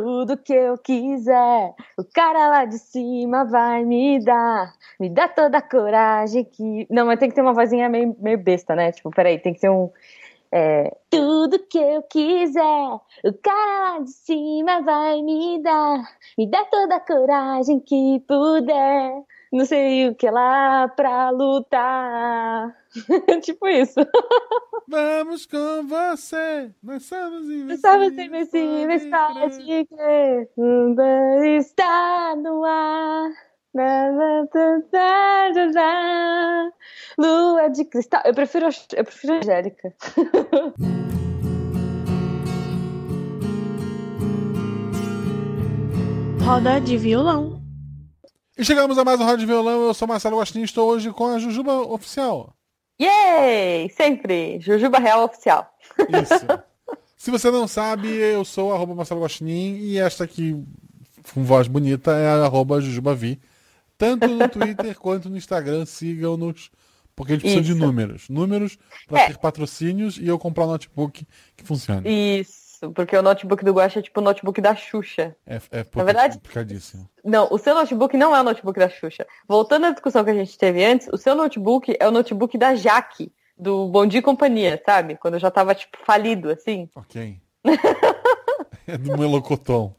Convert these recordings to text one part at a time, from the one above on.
tudo que eu quiser. O cara lá de cima vai me dar, me dá toda a coragem que. Não, mas tem que ter uma vozinha meio, meio besta, né? Tipo, peraí, tem que ser um. É, tudo que eu quiser, o cara lá de cima vai me dar, me dá toda a coragem que puder. Não sei o que lá pra lutar. tipo isso. Vamos com você, nós somos invencíveis. Somos invencíveis, pode crer. Está no ar. Lua de cristal. Eu prefiro, eu prefiro a Angélica. Roda de violão. E chegamos a mais um Roda de Violão. Eu sou Marcelo Gostinho e estou hoje com a Jujuba Oficial. Yay! Sempre! Jujuba Real Oficial. Isso. Se você não sabe, eu sou arroba Marcelo Guaxinim e esta aqui, com voz bonita, é a arroba Jujubavi. Tanto no Twitter quanto no Instagram, sigam-nos, porque a gente precisa Isso. de números. Números para É. ter patrocínios e eu comprar um notebook que funcione. Isso, porque o notebook do Guaxa é tipo o notebook da Xuxa. É, é Na verdade- complicadíssimo. Não, o seu notebook não é o notebook da Xuxa. Voltando à discussão que a gente teve antes, o seu notebook é o notebook da Jaque, do Bom Dia e Companhia, sabe? Quando eu já tava, tipo, falido, assim. Ok. é do Melocoton.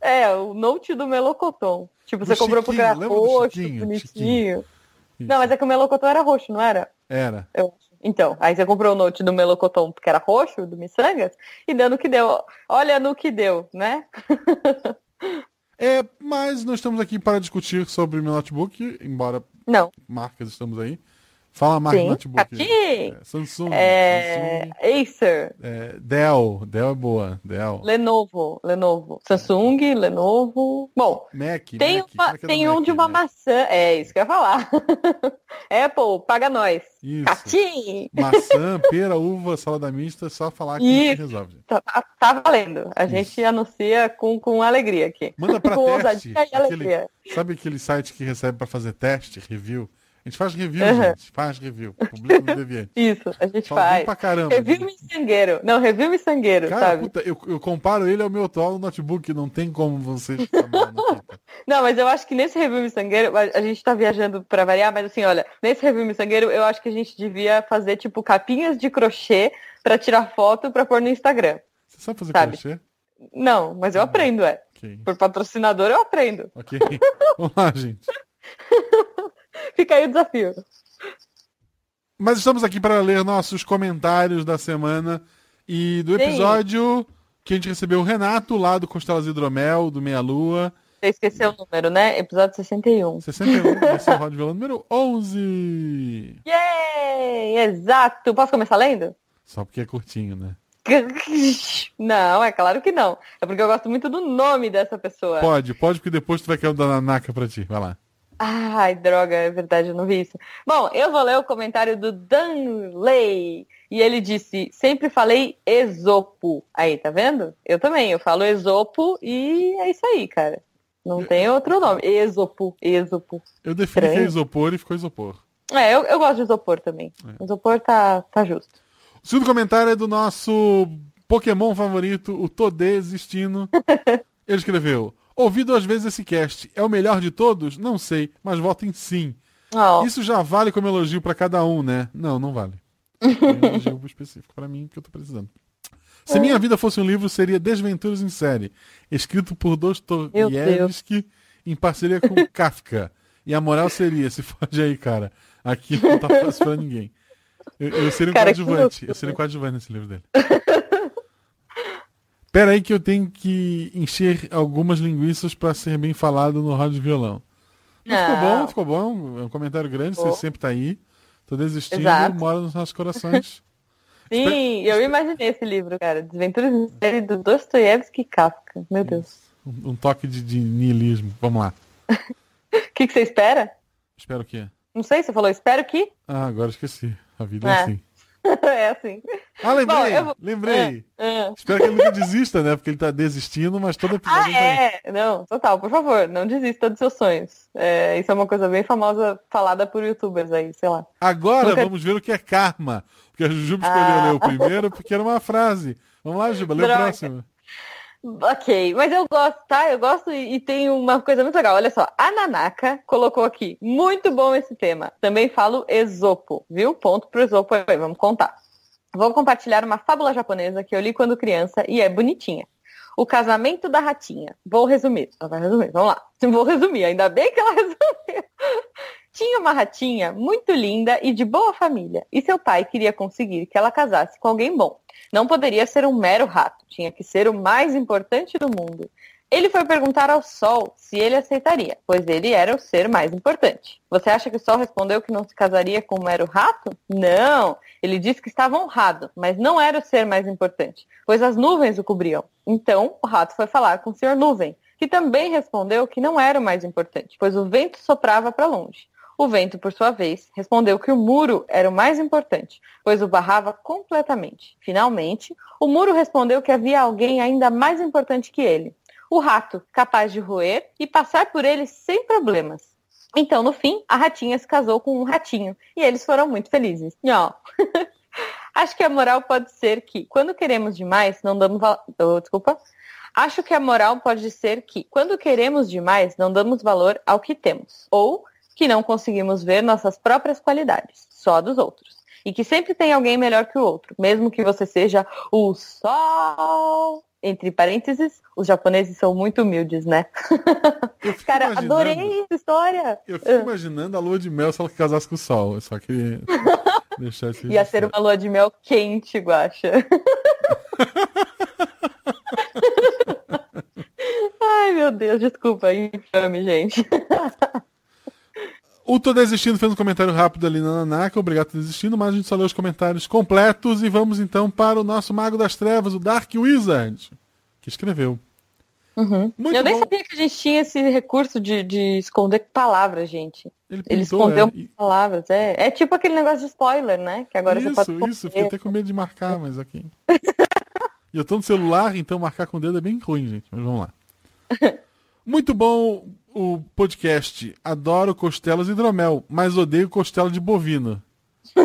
É, o note do Melocoton. Tipo, Do você comprou porque era roxo, bonitinho. Isso. Não, mas é que o Melocoton era roxo, não era? Era. Eu. Então, aí você comprou o note do Melocoton porque era roxo, do Missangas, e dando que deu. Olha no que deu, né? É, mas nós estamos aqui para discutir sobre meu notebook, embora Não. marcas estamos aí. Fala a marca Sim. notebook. Aqui. É, Samsung, É... Samsung, Acer. é, Dell, Dell é boa, Dell. Lenovo, Lenovo. Samsung, Lenovo. Bom, Mac, tem, Mac, uma- é do tem um Mac, de uma né? maçã. É isso que eu ia falar. Apple, paga nós. Isso. Catim! Maçã, pera, uva, salada mista, é só falar que Isso. resolve. Tá, tá- tá valendo. A gente anuncia com, com alegria aqui. Manda pra com teste. ousadia e alegria. Sabe aquele site que recebe pra fazer teste, review? A gente faz review, Aham. gente. Faz review. Publica no Deviante. Isso, a gente Fala faz. pra caramba. Review miçangueiro. Não, review miçangueiro, Cara, sabe? puta, eu, eu comparo ele ao meu atual notebook, não tem como você chamar no Twitter. Não, mas eu acho que nesse review miçangueiro, a a gente tá viajando pra variar, mas assim, olha, nesse review miçangueiro, eu acho que a gente devia fazer, tipo, capinhas de crochê pra tirar foto pra pôr no Instagram. Você sabe fazer Sabe. crochê? Não, mas eu aprendo, é. Ok. Por patrocinador eu aprendo. Ok. Vamos lá, gente. Fica aí o desafio. Mas estamos aqui para ler nossos comentários da semana e do Sim. episódio que a gente recebeu o Renato lá do Costelas Hidromel, do Meia Lua. Você esqueceu o número, né? Episódio 61. 61, esse é o Rod Violão número 11. Yay! Exato! Posso começar lendo? Só porque é curtinho, né? Não, é claro que não. É porque eu gosto muito do nome dessa pessoa. Pode, pode, porque depois tu vai querer o da Nanaka pra ti. Vai lá. Ai, droga, é verdade, eu não vi isso. Bom, eu vou ler o comentário do Danley. E ele disse, sempre falei Esopo. Aí, tá vendo? Eu também, eu falo Esopo e é isso aí, cara. Não tem outro nome. Esopo, Esopo. Eu defini que é isopor e ficou isopor. É, eu, eu gosto de isopor também. É. Isopor tá, tá justo. O segundo comentário é do nosso Pokémon favorito, o Todê Existino. Ele escreveu: Ouvi duas vezes esse cast. É o melhor de todos? Não sei, mas voto em sim. Ó, Isso já vale como elogio pra cada um, né? Não, não vale. É um elogio específico pra mim que eu tô precisando. Se minha vida fosse um livro, seria Desventuras em Série, escrito por Dostoiévski em parceria com Kafka. E a moral seria, se fode aí, cara, aqui não tá fácil pra ninguém. Eu, eu seria um Cara, coadjuvante, eu seria um coadjuvante nesse livro dele. Pera aí que eu tenho que encher algumas linguiças pra ser bem falado no rádio violão. Mas ficou bom, ficou bom. É um comentário grande, Ficou. você sempre tá aí. Tô desistindo, Exato. mora nos nossos corações. sim, eu imaginei esse livro, cara. Desventuras do Dostoiévski e Kafka. Meu Deus. Um, um toque de, de niilismo. Vamos lá. O que, que você espera? Espero que. Não sei, você falou espero que? Ah, agora esqueci. A vida é, É. assim. é assim. Ah, lembrei! Bom, vou- Lembrei! Ah, Espero que ele nunca desista, né? Porque ele tá desistindo, mas todo episódio Ah, tá é? Não, total, por favor, não desista dos seus sonhos. É, isso é uma coisa bem famosa falada por youtubers aí, sei lá. Agora Nunca- vamos ver o que é karma. Porque a Jujuba escolheu Ah. ler o primeiro porque era uma frase. Vamos lá, Juba, lê o Droga. próximo. Ok, mas eu gosto, tá? Eu gosto e, e tem uma coisa muito legal. Olha só, a Nanaka colocou aqui. Muito bom esse tema. Também falo Esopo, viu? Ponto pro Esopo aí, vamos contar. Vou compartilhar uma fábula japonesa que eu li quando criança e é bonitinha. O casamento da ratinha. Vou resumir. Ela vai resumir, vamos lá. Vou resumir, ainda bem que ela resumiu. Tinha uma ratinha muito linda e de boa família, e seu pai queria conseguir que ela casasse com alguém bom. Não poderia ser um mero rato, tinha que ser o mais importante do mundo. Ele foi perguntar ao Sol se ele aceitaria, pois ele era o ser mais importante. Você acha que o Sol respondeu que não se casaria com um mero rato? Não! Ele disse que estava honrado, mas não era o ser mais importante, pois as nuvens o cobriam. Então, o rato foi falar com o Senhor Nuvem, que também respondeu que não era o mais importante, pois o vento soprava para longe. O vento, por sua vez, respondeu que o muro era o mais importante, pois o barrava completamente. Finalmente, o muro respondeu que havia alguém ainda mais importante que ele. O rato, capaz de roer e passar por ele sem problemas. Então, no fim, a ratinha se casou com um ratinho e eles foram muito felizes. Ó, acho que a moral pode ser que, quando queremos demais, não damos valor. Oh, desculpa. Acho que a moral pode ser que, quando queremos demais, não damos valor ao que temos. Ou que não conseguimos ver nossas próprias qualidades, só dos outros. E que sempre tem alguém melhor que o outro, mesmo que você seja o sol. Entre parênteses, os japoneses são muito humildes, né? Cara, adorei essa história. Eu fico imaginando a lua de mel se ela casasse com o sol. Eu só queria deixar isso Ia ser uma lua de mel quente, Guaxa. Ai, meu Deus, desculpa, infame, gente. O Tô Desistindo fez um comentário rápido ali na Nanaka, obrigado por desistindo, mas a gente só leu os comentários completos e vamos então para o nosso Mago das Trevas, o Dark Wizard, que escreveu. Uhum. Eu nem bom. sabia que a gente tinha esse recurso de, de esconder palavas, gente. Ele, Ele escondeu é. palavras. É. é tipo aquele negócio de spoiler, né? Que agora isso, você pode. Isso, isso. Fiquei até com medo de marcar, mas aqui. e eu tô no celular, então marcar com o dedo é bem ruim, gente. Mas vamos lá. Muito bom o podcast. Adoro costelas e hidromel, mas odeio costela de bovino.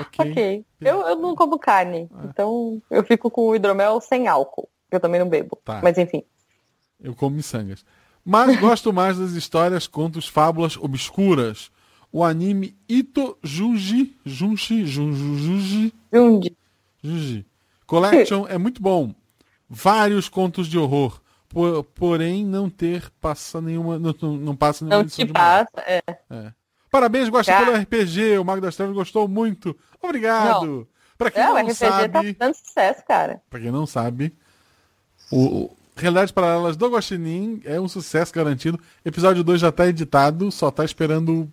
ok. okay. Eu, eu não como carne, é. então eu fico com o hidromel sem álcool. Eu também não bebo. Tá. Mas enfim. Eu como miçangas. Mas gosto mais das histórias, contos, fábulas obscuras. O anime Ito Junji. Junji. Junji. Junji. Junji. Collection é muito bom. Vários contos de horror por, porém não ter passa nenhuma não, não passa nenhuma não te passa é. é. parabéns gosta pelo RPG o Mago das Trevas gostou muito. Obrigado. Para quem é, não o RPG sabe tá dando sucesso cara. Para quem não sabe o, o Realidades Paralelas do Guaxinim é um sucesso garantido. Episódio 2 já está editado só está esperando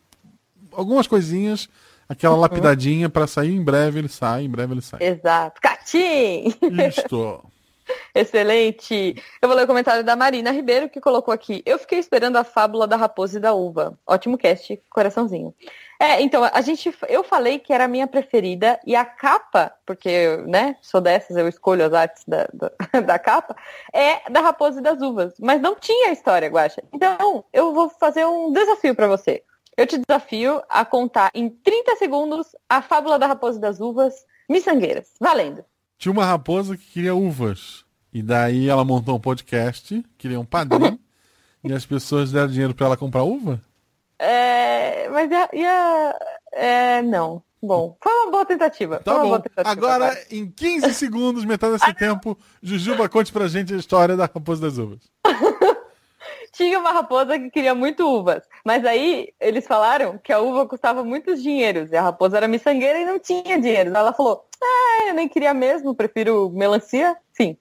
algumas coisinhas aquela uhum. lapidadinha para sair em breve ele sai em breve ele sai. Exato. Catim! Isto Excelente. Eu vou ler o comentário da Marina Ribeiro, que colocou aqui. Eu fiquei esperando a fábula da raposa e da uva. Ótimo cast, coraçãozinho. É, então, a gente, eu falei que era a minha preferida e a capa, porque, né, sou dessas, eu escolho as artes da, da, da capa, é da Raposa e das Uvas. Mas não tinha história, Guaxa. Então, eu vou fazer um desafio para você. Eu te desafio a contar em 30 segundos a fábula da Raposa e das Uvas miçangueiras. Valendo. Tinha uma raposa que queria uvas. E daí ela montou um podcast, queria um padrinho, e as pessoas deram dinheiro para ela comprar uva? É, mas ia, ia é, não. Bom, foi uma boa tentativa. Tá bom. Tentativa, agora, em 15 segundos, metade desse tempo, Jujuba conte pra gente a história da raposa das uvas. Tinha uma raposa que queria muito uvas, mas aí eles falaram que a uva custava muitos dinheiros e a raposa era miçangueira e não tinha dinheiro. Ela falou: ah, eu nem queria mesmo, prefiro melancia. Sim.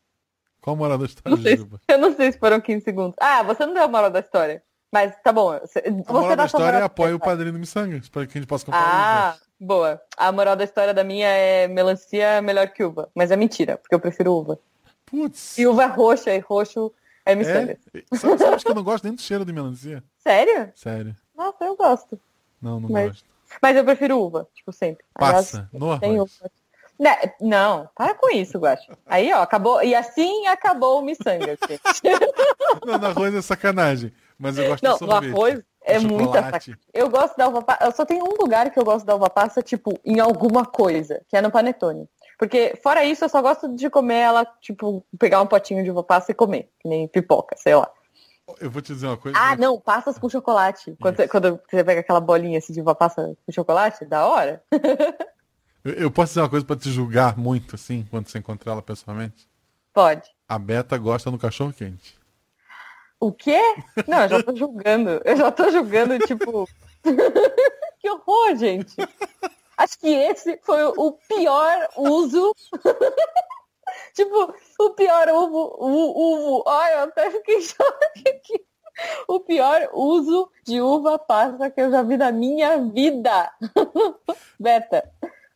Qual a moral da história, não sei, Eu não sei se foram 15 segundos. Ah, você não deu a moral da história. Mas tá bom. Você, a moral da história é apoia o padrinho do Missangas, para que a gente possa comprar Ah, boa. A moral da história da minha é melancia melhor que uva. Mas é mentira, porque eu prefiro uva. Putz. E uva é roxa, e roxo é miçangas. É? Sabe, sabe que eu não gosto nem do cheiro de melancia? Sério? Sério. Nossa, eu gosto. Não, não mas, gosto. Mas eu prefiro uva, tipo, sempre. Passa, no arroz. Né, não, para com isso, Guacho. Aí, ó, acabou. E assim acabou o miçanga, Não, no arroz é sacanagem. Mas eu gosto não, de sorvete. Arroz é muita sacanagem. Eu gosto da uva passa. Eu só tenho um lugar que eu gosto da uva passa, tipo, em alguma coisa, que é no Panetone. Porque, fora isso, eu só gosto de comer ela, tipo, pegar um potinho de uva passa e comer, que nem pipoca, sei lá. Eu vou te dizer uma coisa. Ah, não, passas com chocolate. Quando você, quando você pega aquela bolinha assim de uva passa com chocolate, da hora. eu, eu, posso dizer uma coisa pra te julgar muito, assim, quando você encontrar ela pessoalmente? Pode. A Beta gosta no cachorro quente. O quê? Não, eu já tô julgando. Eu já tô julgando, tipo. que horror, gente. Acho que esse foi o pior uso. tipo, o pior uvo, uvo. Ai, eu até fiquei choque aqui. O pior uso de uva passa que eu já vi na minha vida. Beta,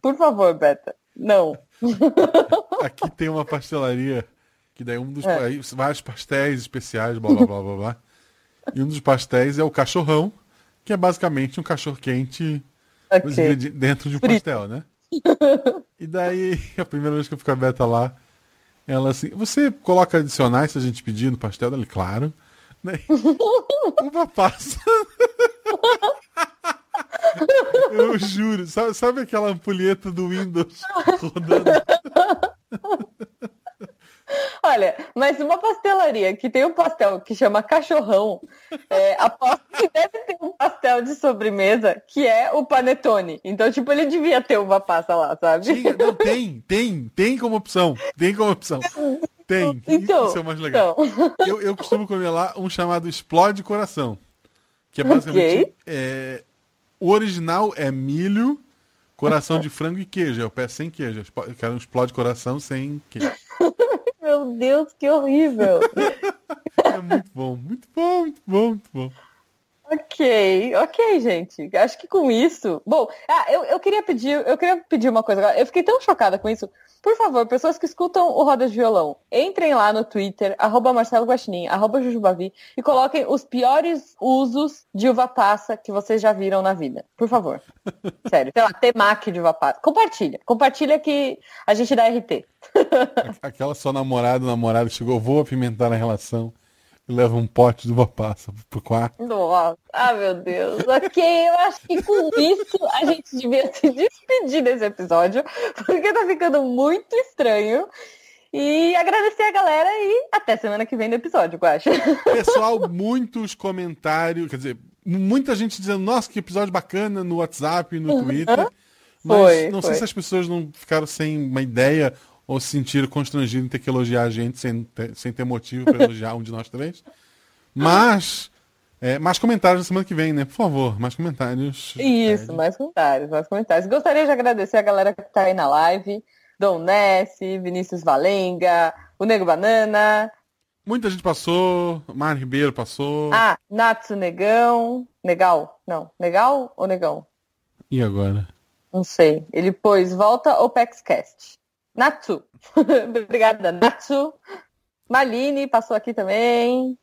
por favor, Beta. Não. Aqui tem uma pastelaria que daí um dos é. vários pastéis especiais, blá blá blá blá blá. E um dos pastéis é o cachorrão, que é basicamente um cachorro quente okay. dentro de um Frito. pastel, né? e daí, a primeira vez que eu fico aberta lá, ela assim, você coloca adicionais se a gente pedir no pastel? Ele, claro. Uma passa. Eu juro, sabe, sabe aquela ampulheta do Windows rodando? Olha, mas uma pastelaria que tem um pastel que chama cachorrão, é, aposto que deve ter um pastel de sobremesa que é o panetone. Então, tipo, ele devia ter uma pasta lá, sabe? Tinha, não, tem, tem, tem como opção. Tem como opção. Tem. Então, Isso é o mais legal. Então. Eu, eu costumo comer lá um chamado Explode Coração. Que é basicamente. Okay. É, o original é milho, coração de frango e queijo. É o pé sem queijo. Eu quero um Explode Coração sem queijo. Meu Deus, que horrível. é muito bom, muito bom, muito bom, muito bom. Ok, ok, gente. Acho que com isso. Bom, ah, eu, eu queria pedir, eu queria pedir uma coisa agora. Eu fiquei tão chocada com isso. Por favor, pessoas que escutam o Rodas de Violão, entrem lá no Twitter, arroba Marcelo Guaxinim, arroba Jujubavi, e coloquem os piores usos de uva passa que vocês já viram na vida. Por favor. Sério. Sei lá, temaki de uva passa. Compartilha. Compartilha que a gente dá RT. Aquela sua namorada, namorado chegou, vou apimentar a relação e leva um pote de uva passa pro quarto. Nossa, ah, meu Deus. Ok, eu acho que com isso a gente devia se despedir desse episódio, porque tá ficando muito estranho. E agradecer a galera e até semana que vem no episódio, eu acho. Pessoal, muitos comentários, quer dizer, muita gente dizendo, nossa, que episódio bacana no WhatsApp, no Twitter. Uhum. Mas foi, não foi. sei se as pessoas não ficaram sem uma ideia ou se sentiram constrangidos em ter que elogiar a gente sem ter, sem ter motivo para elogiar um de nós três. Mas, é, mais comentários na semana que vem, né? Por favor, mais comentários. Isso, é. mais comentários, mais comentários. Gostaria de agradecer a galera que está aí na live. Dom Ness, Vinícius Valenga, o Nego Banana. Muita gente passou, Mar Ribeiro passou. Ah, Natsu Negão. Negal? Não. Negal ou Negão? E agora? Não sei. Ele pôs volta ou PEXCast. Natsu. Obrigada, Natsu. Maline passou aqui também.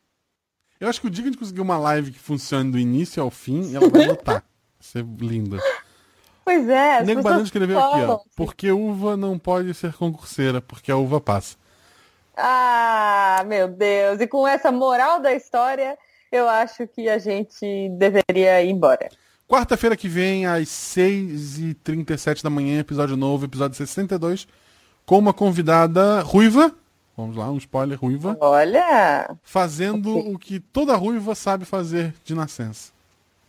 Eu acho que o dia que a gente conseguir uma live que funcione do início ao fim, ela vai lutar. Ser linda. Pois é. O Nego Banana escreveu aqui, ó. Porque uva não pode ser concurseira, porque a uva passa. Ah, meu Deus. E com essa moral da história, eu acho que a gente deveria ir embora. Quarta-feira que vem, às 6h37 da manhã, episódio novo, episódio 62 com uma convidada ruiva. Vamos lá, um spoiler ruiva. Olha! Fazendo okay. o que toda ruiva sabe fazer de nascença.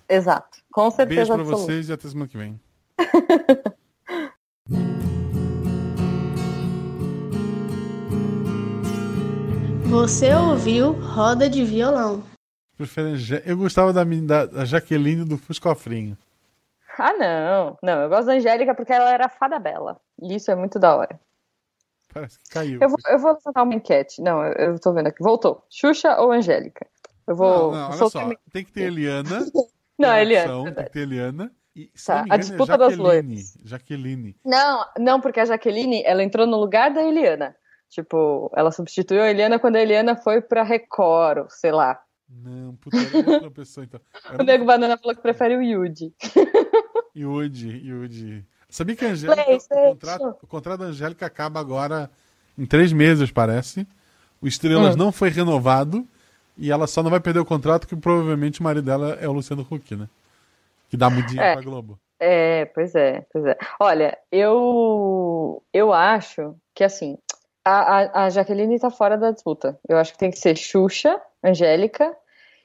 Exato. Com certeza. Beijo pra vocês e até semana que vem. Você ouviu Roda de Violão. Eu gostava da, da Jaqueline do Fuscofrinho. Ah, não. Não, eu gosto da Angélica porque ela era fada bela. E isso é muito da hora. Parece que caiu. Eu vou, eu vou uma enquete. Não, eu, eu tô vendo aqui. Voltou. Xuxa ou Angélica? Eu vou. Não, não olha só. Tem que ter Eliana. não, Eliana. Tem que ter Eliana. E, tá, engano, a disputa é das loiras. Jaqueline. Não, não, porque a Jaqueline, ela entrou no lugar da Eliana. Tipo, ela substituiu a Eliana quando a Eliana foi pra Record, sei lá. Não, puta, era outra pessoa então. Era o Nego Banana falou que prefere o Yudi. Yudi, Yudi. Sabia que a Angélica, o, contrato, o contrato da Angélica acaba agora em três meses, parece. O Estrelas hum. não foi renovado e ela só não vai perder o contrato que provavelmente o marido dela é o Luciano Huck, né? Que dá mudinha é. pra Globo. É, pois é, pois é. Olha, eu, eu acho que assim, a, a, a Jaqueline tá fora da disputa. Eu acho que tem que ser Xuxa, Angélica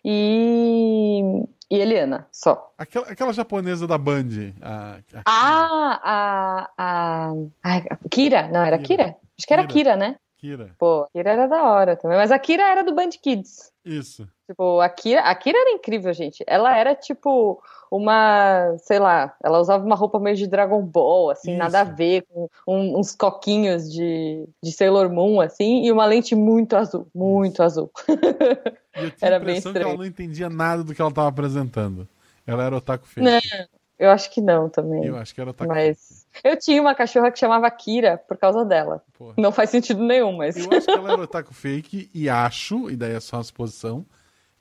e, e Eliana, só. Aquela, aquela japonesa da Band. A, a... Ah, a, a, a, Kira, não, era Kira? Kira? Acho que era Kira, Kira né? Kira. Pô, Kira era da hora também. Mas a Kira era do Band Kids. Isso. Tipo, a Kira, a Kira era incrível, gente. Ela era tipo uma, sei lá, ela usava uma roupa meio de Dragon Ball, assim, Isso. nada a ver, com um, uns coquinhos de, de Sailor Moon, assim, e uma lente muito azul, muito Isso. azul. E eu tinha era a impressão que ela não entendia nada do que ela estava apresentando. Ela era otaku feio. Não, eu acho que não também. Eu acho que era otaku Mas eu tinha uma cachorra que chamava Kira por causa dela. Porra. Não faz sentido nenhum, mas. Eu acho que ela era otaku fake e acho, e daí é só uma suposição,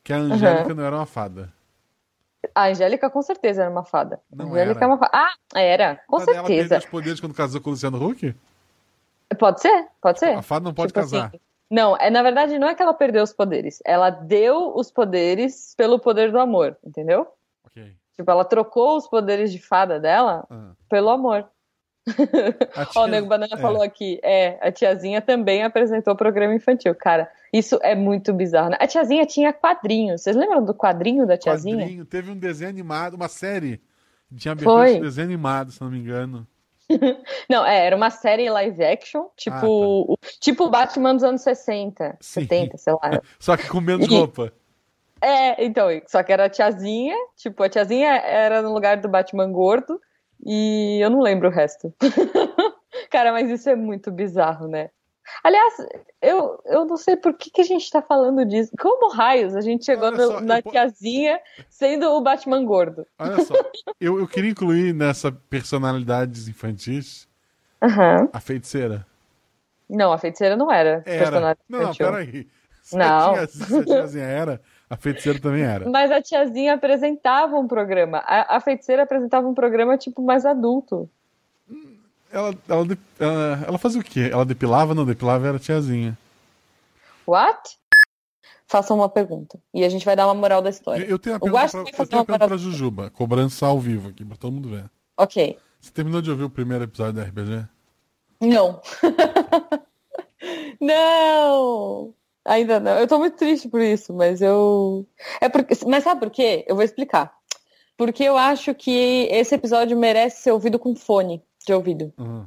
que a Angélica uhum. não era uma fada. A Angélica com certeza era uma fada. Não a Angélica era. É uma fada. Ah, era, com certeza. Ela perdeu os poderes quando casou com o Luciano Huck? Pode ser, pode ser. A fada não pode tipo casar. Assim, não, é, na verdade não é que ela perdeu os poderes. Ela deu os poderes pelo poder do amor, entendeu? Ok. Tipo, ela trocou os poderes de fada dela ah. pelo amor. Tia... Ó, o Nego Banana é. falou aqui, é, a tiazinha também apresentou o programa infantil. Cara, isso é muito bizarro. Né? A tiazinha tinha quadrinhos. Vocês lembram do quadrinho da tiazinha? Quadrinho, teve um desenho animado, uma série. Tinha abertura de desenho animado, se não me engano. não, é, era uma série live action, tipo, ah, tá. tipo Batman dos anos 60, Sim. 70, sei lá. Só que com menos e... roupa. É, então, só que era a tiazinha, tipo, a tiazinha era no lugar do Batman gordo, e eu não lembro o resto. Cara, mas isso é muito bizarro, né? Aliás, eu, eu não sei por que, que a gente tá falando disso. Como raios a gente chegou no, só, na tiazinha sendo o Batman gordo? Olha só, eu, eu queria incluir nessa personalidades infantis uhum. a feiticeira. Não, a feiticeira não era. Era. Personagem não, infantil. não, peraí. Se não. A, se a tiazinha era, a feiticeira também era. Mas a tiazinha apresentava um programa. A, a feiticeira apresentava um programa tipo mais adulto. Ela, ela, ela, ela fazia o quê? Ela depilava? Não, depilava era a tiazinha. What? Faça uma pergunta. E a gente vai dar uma moral da história. Eu, tenho a pergunta, pra, eu tenho uma pergunta pra Jujuba. Cobrança ao vivo aqui, pra todo mundo ver. Ok. Você terminou de ouvir o primeiro episódio da RPG? Não. não! Ainda não. Eu tô muito triste por isso, mas eu. É porque... Mas sabe por quê? Eu vou explicar. Porque eu acho que esse episódio merece ser ouvido com fone de ouvido. Uhum.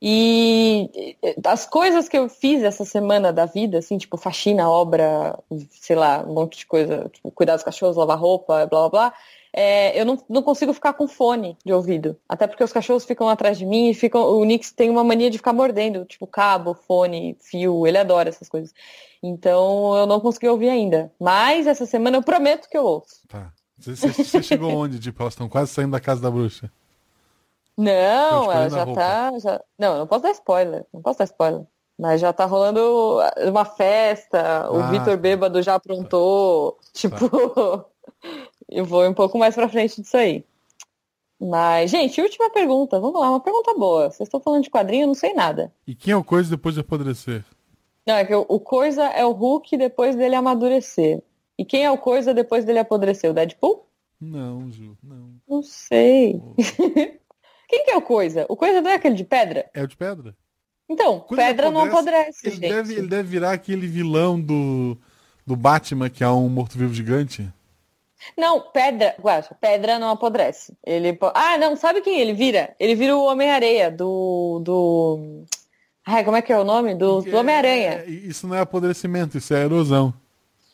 E as coisas que eu fiz essa semana da vida, assim, tipo faxina, obra, sei lá, um monte de coisa, tipo, cuidar dos cachorros, lavar roupa, blá blá blá, é, eu não, não consigo ficar com fone de ouvido. Até porque os cachorros ficam atrás de mim e ficam. O Nix tem uma mania de ficar mordendo, tipo cabo, fone, fio, ele adora essas coisas. Então eu não consegui ouvir ainda. Mas essa semana eu prometo que eu ouço. Tá. Você, você chegou onde? Tipo, elas estão quase saindo da casa da bruxa. Não, ela já tá. Já... Não, não posso dar spoiler. Não posso dar spoiler. Mas já tá rolando uma festa, o ah, Vitor Bêbado já aprontou. Tá. Tipo, eu vou um pouco mais pra frente disso aí. Mas, gente, última pergunta. Vamos lá, uma pergunta boa. Vocês estão falando de quadrinho, eu não sei nada. E quem é o Coisa depois de apodrecer? Não, é que o, o Coisa é o Hulk depois dele amadurecer. E quem é o Coisa depois dele apodrecer? O Deadpool? Não, Ju, não. Não sei. Oh. Quem que é o Coisa? O Coisa não é aquele de pedra? É o de pedra. Então, Quando pedra não apodrece, ele Deve, ele deve virar aquele vilão do, do Batman, que é um morto-vivo gigante. Não, pedra, guacha, pedra não apodrece. Ele, ah, não, sabe quem ele vira? Ele vira o Homem-Areia do do Ai, como é que é o nome do, do Homem-Aranha? É, isso não é apodrecimento, isso é erosão.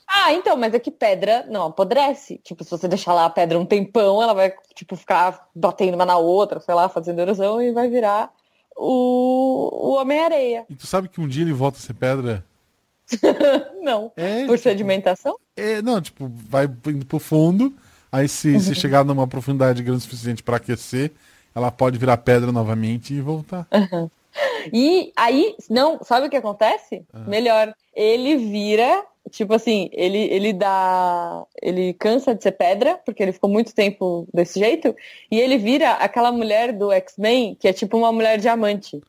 Ah, então, mas é que pedra não apodrece. Tipo, se você deixar lá a pedra um tempão, ela vai, tipo, ficar batendo uma na outra, sei lá, fazendo erosão e vai virar o, o Homem-Areia. E tu sabe que um dia ele volta a ser pedra? não. É, Por tipo, sedimentação? É, não, tipo, vai indo pro fundo, aí se, se uhum. chegar numa profundidade grande o suficiente para aquecer, ela pode virar pedra novamente e voltar. Uhum. E aí, não, sabe o que acontece? Uhum. Melhor, ele vira Tipo assim, ele, ele dá. Ele cansa de ser pedra, porque ele ficou muito tempo desse jeito, e ele vira aquela mulher do X-Men, que é tipo uma mulher diamante.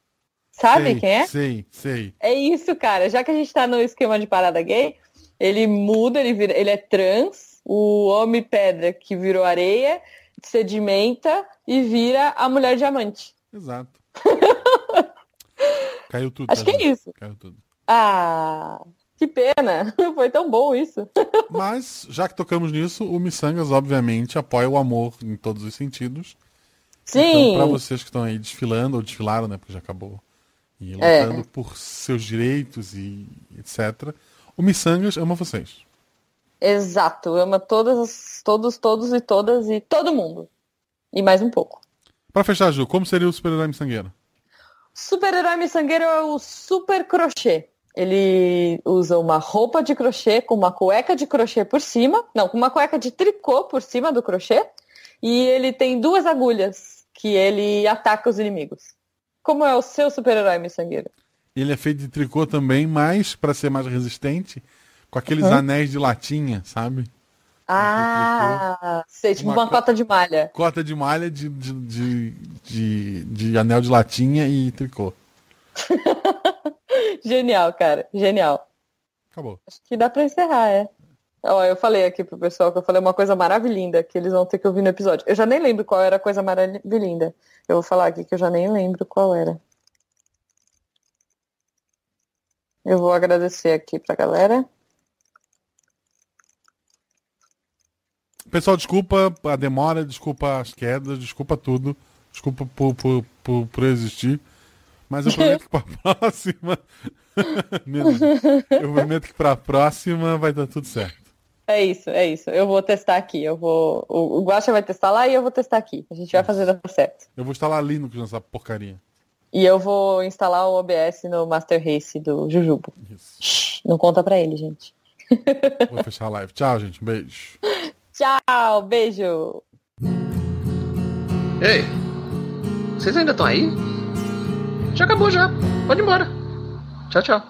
Sabe sei, quem é? Sei, sei. É isso, cara. Já que a gente tá no esquema de parada gay, ele muda, ele, vira, ele é trans, o homem pedra que virou areia, sedimenta e vira a mulher diamante. Exato. Caiu tudo. Acho tá, que é gente? isso. Caiu tudo. Ah, que pena. Foi tão bom isso. Mas, já que tocamos nisso, o Missangas, obviamente, apoia o amor em todos os sentidos. Sim. Então, pra vocês que estão aí desfilando, ou desfilaram, né? Porque já acabou. E É. lutando por seus direitos e etc. O Missangas ama vocês. Exato. Ama todas, as- todos, todos e todas e todo mundo. E mais um pouco. Pra fechar, Ju, como seria o super-herói miçangueiro? Super-herói miçangueiro é o super crochê. Ele usa uma roupa de crochê com uma cueca de crochê por cima. Não, com uma cueca de tricô por cima do crochê. E ele tem duas agulhas que ele ataca os inimigos. Como é o seu super-herói miçangueiro? Ele é feito de tricô também, mas para ser mais resistente, com aqueles Uhum. anéis de latinha, sabe? Ah, sei, tipo Uma uma co- cota de malha. Cota de malha de, de, de, de, de anel de latinha e tricô. Genial, cara. Genial. Acabou. Acho que dá pra encerrar, é. Ó, eu falei aqui pro pessoal que eu falei uma coisa maravilhinda que eles vão ter que ouvir no episódio. Eu já nem lembro qual era a coisa maravilhinda. Eu vou falar aqui que eu já nem lembro qual era. Eu vou agradecer aqui pra galera. Pessoal, desculpa a demora, desculpa as quedas, desculpa tudo. Desculpa por, por, por, por existir. Mas eu prometo que pra próxima. Eu prometo que pra próxima vai dar tudo certo. É isso, é isso. Eu vou testar aqui. Eu vou. O, o Guaxa vai testar lá e eu vou testar aqui. A gente vai fazer dar certo. Eu vou instalar Linux nessa porcaria. E eu vou instalar o OBS no Master Race do Jujubo. Isso. Shhh, não conta pra ele, gente. Vou fechar a live. Tchau, gente. Um beijo. Tchau, beijo. Ei, vocês ainda estão aí? Já acabou já. Pode ir embora. Tchau, tchau.